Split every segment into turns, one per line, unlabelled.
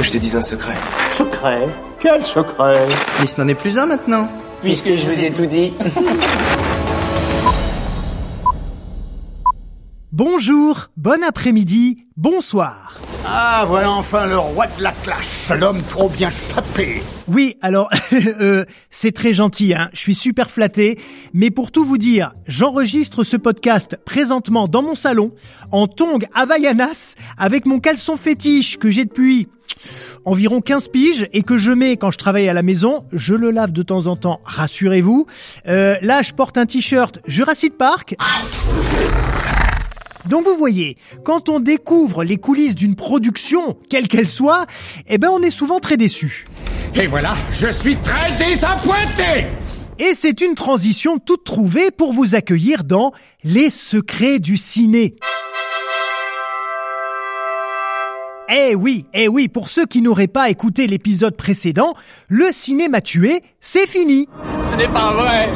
que je te dise un secret.
Secret? Quel secret?
Mais ce n'en est plus un maintenant.
Puisque je vous ai tout dit.
Bonjour, bon après-midi, bonsoir.
Ah, voilà enfin le roi de la classe, l'homme trop bien sapé.
Oui, alors, euh, c'est très gentil, hein, je suis super flatté, mais pour tout vous dire, j'enregistre ce podcast présentement dans mon salon, en tongue Havaianas, avec mon caleçon fétiche que j'ai depuis environ 15 piges et que je mets quand je travaille à la maison. Je le lave de temps en temps, rassurez-vous. Euh, là, je porte un t-shirt Jurassic Park. Donc vous voyez, quand on découvre les coulisses d'une production, quelle qu'elle soit, eh ben on est souvent très déçu.
Et voilà, je suis très désappointé
Et c'est une transition toute trouvée pour vous accueillir dans Les secrets du ciné. Eh oui, eh oui, pour ceux qui n'auraient pas écouté l'épisode précédent, le cinéma tué, c'est fini.
Ce n'est pas vrai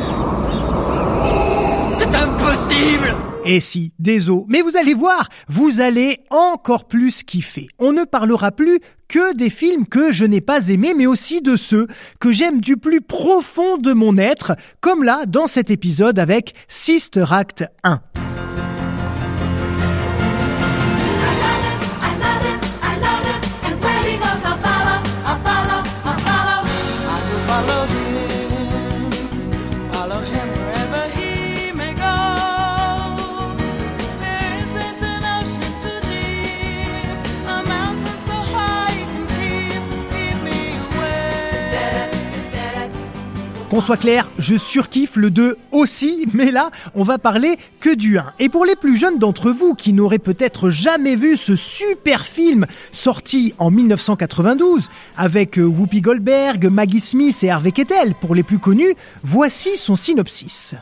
C'est impossible
Et si, désolé, mais vous allez voir, vous allez encore plus kiffer. On ne parlera plus que des films que je n'ai pas aimés, mais aussi de ceux que j'aime du plus profond de mon être, comme là dans cet épisode avec Sister Act 1. Qu'on soit clair, je surkiffe le 2 aussi, mais là, on va parler que du 1. Et pour les plus jeunes d'entre vous qui n'auraient peut-être jamais vu ce super film sorti en 1992 avec euh, Whoopi Goldberg, Maggie Smith et Harvey Keitel pour les plus connus, voici son synopsis.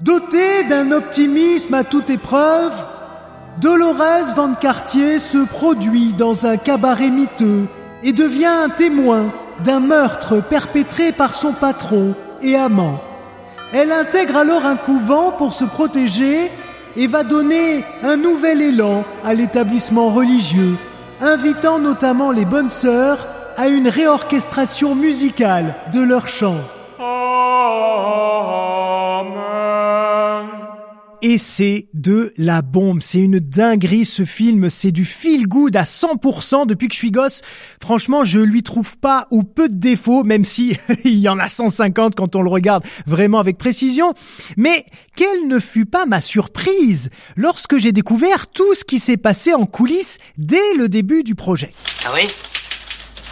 Doté d'un optimisme à toute épreuve, Dolores Van Cartier se produit dans un cabaret miteux et devient un témoin d'un meurtre perpétré par son patron et amant. Elle intègre alors un couvent pour se protéger et va donner un nouvel élan à l'établissement religieux, invitant notamment les bonnes sœurs à une réorchestration musicale de leurs chants. Et c'est de la bombe. C'est une dinguerie ce film. C'est du feel good à 100% depuis que je suis gosse. Franchement, je lui trouve pas ou peu de défauts, même si il y en a 150 quand on le regarde vraiment avec précision. Mais quelle ne fut pas ma surprise lorsque j'ai découvert tout ce qui s'est passé en coulisses dès le début du projet.
Ah oui?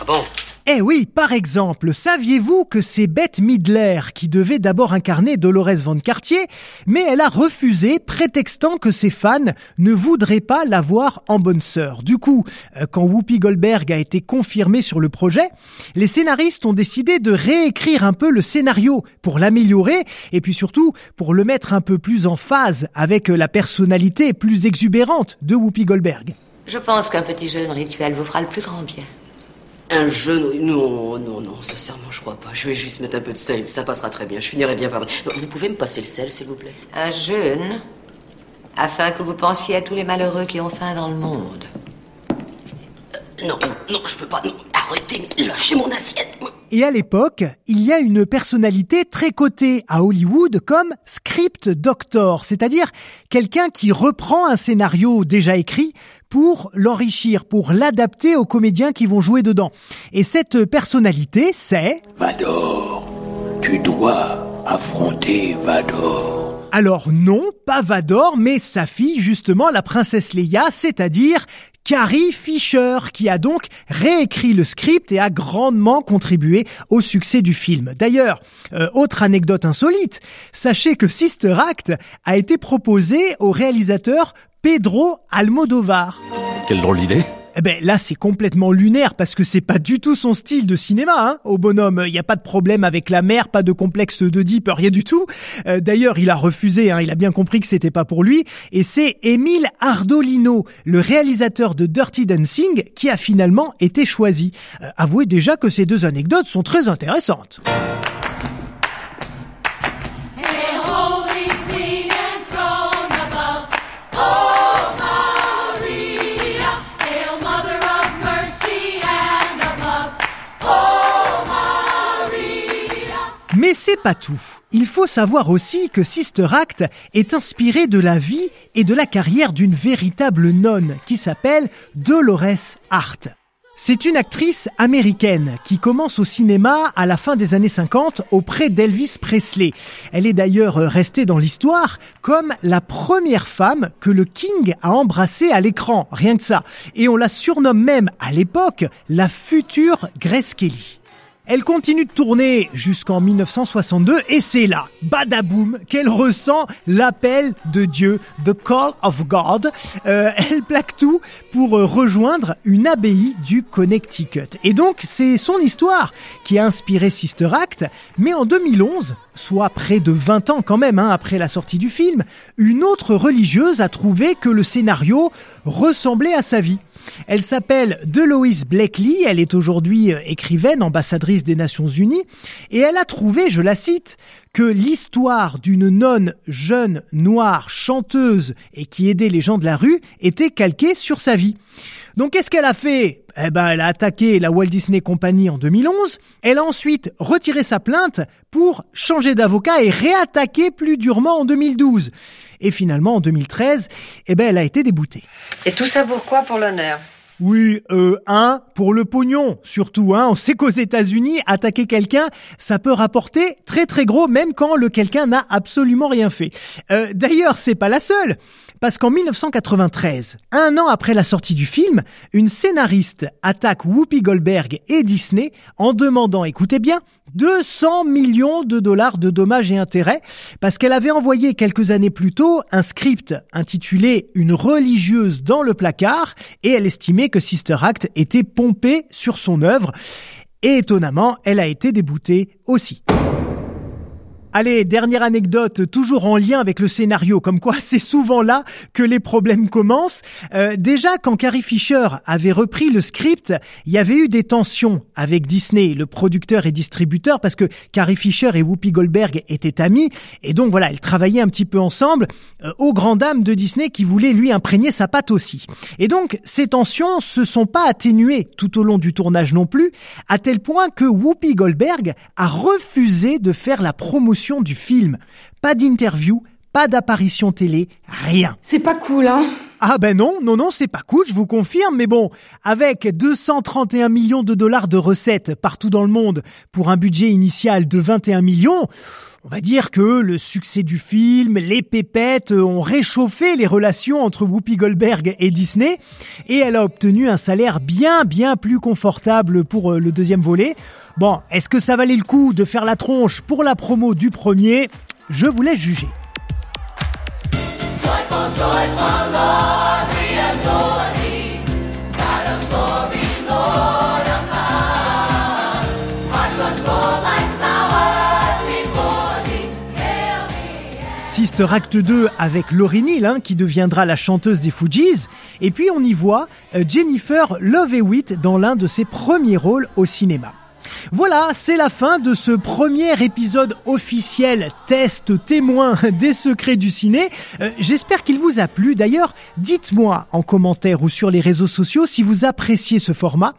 Ah bon?
Eh oui, par exemple, saviez-vous que c'est Bette Midler qui devait d'abord incarner Dolores Van Cartier, mais elle a refusé, prétextant que ses fans ne voudraient pas la voir en bonne sœur. Du coup, euh, quand Whoopi Goldberg a été confirmée sur le projet, les scénaristes ont décidé de réécrire un peu le scénario pour l'améliorer et puis surtout pour le mettre un peu plus en phase avec la personnalité plus exubérante de Whoopi Goldberg.
Je pense qu'un petit jeûne rituel vous fera le plus grand bien.
Un jeûne Non, non, non, sincèrement, je crois pas. Je vais juste mettre un peu de sel, ça passera très bien. Je finirai bien par. Vous pouvez me passer le sel, s'il vous plaît
Un jeûne afin que vous pensiez à tous les malheureux qui ont faim dans le monde.
Non, non, je peux pas. Non, arrêtez, lâchez mon assiette.
Et à l'époque, il y a une personnalité très cotée à Hollywood comme script doctor, c'est-à-dire quelqu'un qui reprend un scénario déjà écrit pour l'enrichir, pour l'adapter aux comédiens qui vont jouer dedans. Et cette personnalité, c'est...
Vador, tu dois affronter Vador.
Alors non, pas Vador, mais sa fille, justement, la princesse Leia, c'est-à-dire Carrie Fisher, qui a donc réécrit le script et a grandement contribué au succès du film. D'ailleurs, euh, autre anecdote insolite, sachez que Sister Act a été proposé au réalisateur Pedro Almodovar.
Quelle drôle d'idée
Eh ben là c'est complètement lunaire parce que c'est pas du tout son style de cinéma hein. Au bonhomme, il y a pas de problème avec la mer, pas de complexe d'Oedipe, rien du tout. Euh, D'ailleurs, il a refusé hein, il a bien compris que c'était pas pour lui et c'est Émile Ardolino, le réalisateur de Dirty Dancing qui a finalement été choisi. Euh, avouez déjà que ces deux anecdotes sont très intéressantes. Mais c'est pas tout. Il faut savoir aussi que Sister Act est inspiré de la vie et de la carrière d'une véritable nonne qui s'appelle Dolores Hart. C'est une actrice américaine qui commence au cinéma à la fin des années 50 auprès d'Elvis Presley. Elle est d'ailleurs restée dans l'histoire comme la première femme que le King a embrassée à l'écran, rien que ça. Et on la surnomme même à l'époque la future Grace Kelly. Elle continue de tourner jusqu'en 1962 et c'est là, badaboum, qu'elle ressent l'appel de Dieu, the call of God. Euh, elle plaque tout pour euh, rejoindre une abbaye du Connecticut. Et donc c'est son histoire qui a inspiré Sister Act, mais en 2011, soit près de 20 ans quand même hein, après la sortie du film, une autre religieuse a trouvé que le scénario ressemblait à sa vie. Elle s'appelle Deloise Blakely, elle est aujourd'hui euh, écrivaine, ambassadrice des Nations Unies, et elle a trouvé, je la cite, que l'histoire d'une nonne jeune, noire, chanteuse et qui aidait les gens de la rue était calquée sur sa vie. Donc qu'est-ce qu'elle a fait? Eh ben, elle a attaqué la Walt Disney Company en 2011. Elle a ensuite retiré sa plainte pour changer d'avocat et réattaquer plus durement en 2012. Et finalement, en 2013, eh ben, elle a été déboutée.
Et tout ça pourquoi Pour l'honneur?
Oui, euh, un, pour le pognon, surtout, hein. On sait qu'aux États-Unis, attaquer quelqu'un, ça peut rapporter très très gros, même quand le quelqu'un n'a absolument rien fait. Euh, D'ailleurs, c'est pas la seule. Parce qu'en 1993, un an après la sortie du film, une scénariste attaque Whoopi Goldberg et Disney en demandant, écoutez bien, 200 millions de dollars de dommages et intérêts parce qu'elle avait envoyé quelques années plus tôt un script intitulé Une religieuse dans le placard et elle estimait que Sister Act était pompé sur son œuvre et étonnamment, elle a été déboutée aussi. Allez, dernière anecdote, toujours en lien avec le scénario, comme quoi c'est souvent là que les problèmes commencent. Euh, déjà, quand Carrie Fisher avait repris le script, il y avait eu des tensions avec Disney, le producteur et distributeur, parce que Carrie Fisher et Whoopi Goldberg étaient amis, et donc voilà, ils travaillaient un petit peu ensemble, euh, aux grandes dames de Disney qui voulaient lui imprégner sa patte aussi. Et donc, ces tensions se sont pas atténuées tout au long du tournage non plus, à tel point que Whoopi Goldberg a refusé de faire la promotion du film. Pas d'interview, pas d'apparition télé, rien.
C'est pas cool, hein
Ah ben non, non, non, c'est pas cool, je vous confirme, mais bon, avec 231 millions de dollars de recettes partout dans le monde pour un budget initial de 21 millions, on va dire que le succès du film, les pépettes ont réchauffé les relations entre Whoopi Goldberg et Disney, et elle a obtenu un salaire bien, bien plus confortable pour euh, le deuxième volet. Bon, est-ce que ça valait le coup de faire la tronche pour la promo du premier? Je vous laisse juger. Sister Act 2 avec Laurie Neal, hein, qui deviendra la chanteuse des Fugees. Et puis on y voit euh, Jennifer Love Hewitt dans l'un de ses premiers rôles au cinéma. Voilà, c'est la fin de ce premier épisode officiel test témoin des secrets du ciné. Euh, J'espère qu'il vous a plu. D'ailleurs, dites-moi en commentaire ou sur les réseaux sociaux si vous appréciez ce format.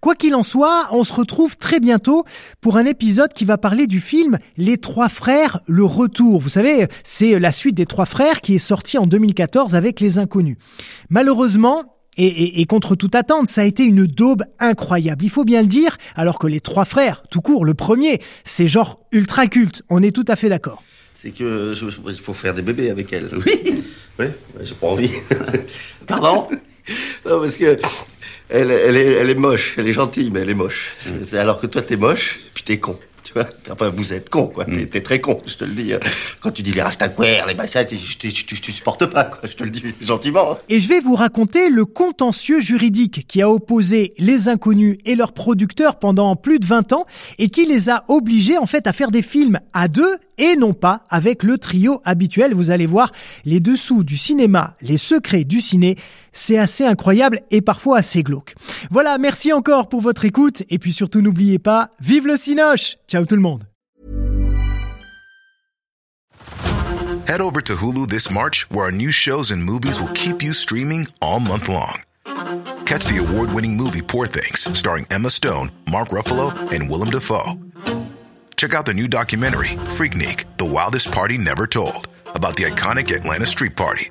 Quoi qu'il en soit, on se retrouve très bientôt pour un épisode qui va parler du film Les Trois Frères, le retour. Vous savez, c'est la suite des Trois Frères qui est sortie en 2014 avec Les Inconnus. Malheureusement, et, et- et contre toute attente, ça a été une daube incroyable. Il faut bien le dire, alors que les trois frères, tout court, le premier, c'est genre ultra culte. On est tout à fait d'accord.
C'est que je- je- il faut faire des bébés avec elle. Oui. Oui, j'ai pas envie. Pardon? Non, parce que elle, elle, est, elle est moche. Elle est gentille, mais elle est moche. C'est- c'est alors que toi, t'es moche, puis t'es con. Tu vois Enfin, vous êtes con, quoi. T'es t'es très con, je te le dis. Quand tu dis les rastaquaires, les machins, t'es- je te je te- je te supporte pas, quoi. Je te le dis gentiment. hein.
Et je vais vous raconter le contentieux juridique qui a opposé les inconnus et leurs producteurs pendant plus de 20 ans et qui les a obligés en fait à faire des films à deux et non pas avec le trio habituel. Vous allez voir les dessous du cinéma, les secrets du ciné. C'est assez incroyable et parfois assez glauque. Voilà, merci encore pour votre écoute et puis surtout n'oubliez pas, vive le cinoche Ciao tout le monde
Head over to Hulu this March, where our new shows and movies will keep you streaming all month long. Catch the award winning movie Poor Things, starring Emma Stone, Mark Ruffalo, and Willem Dafoe. Check out the new documentary, Freaknik, The Wildest Party Never Told, about the iconic Atlanta Street Party.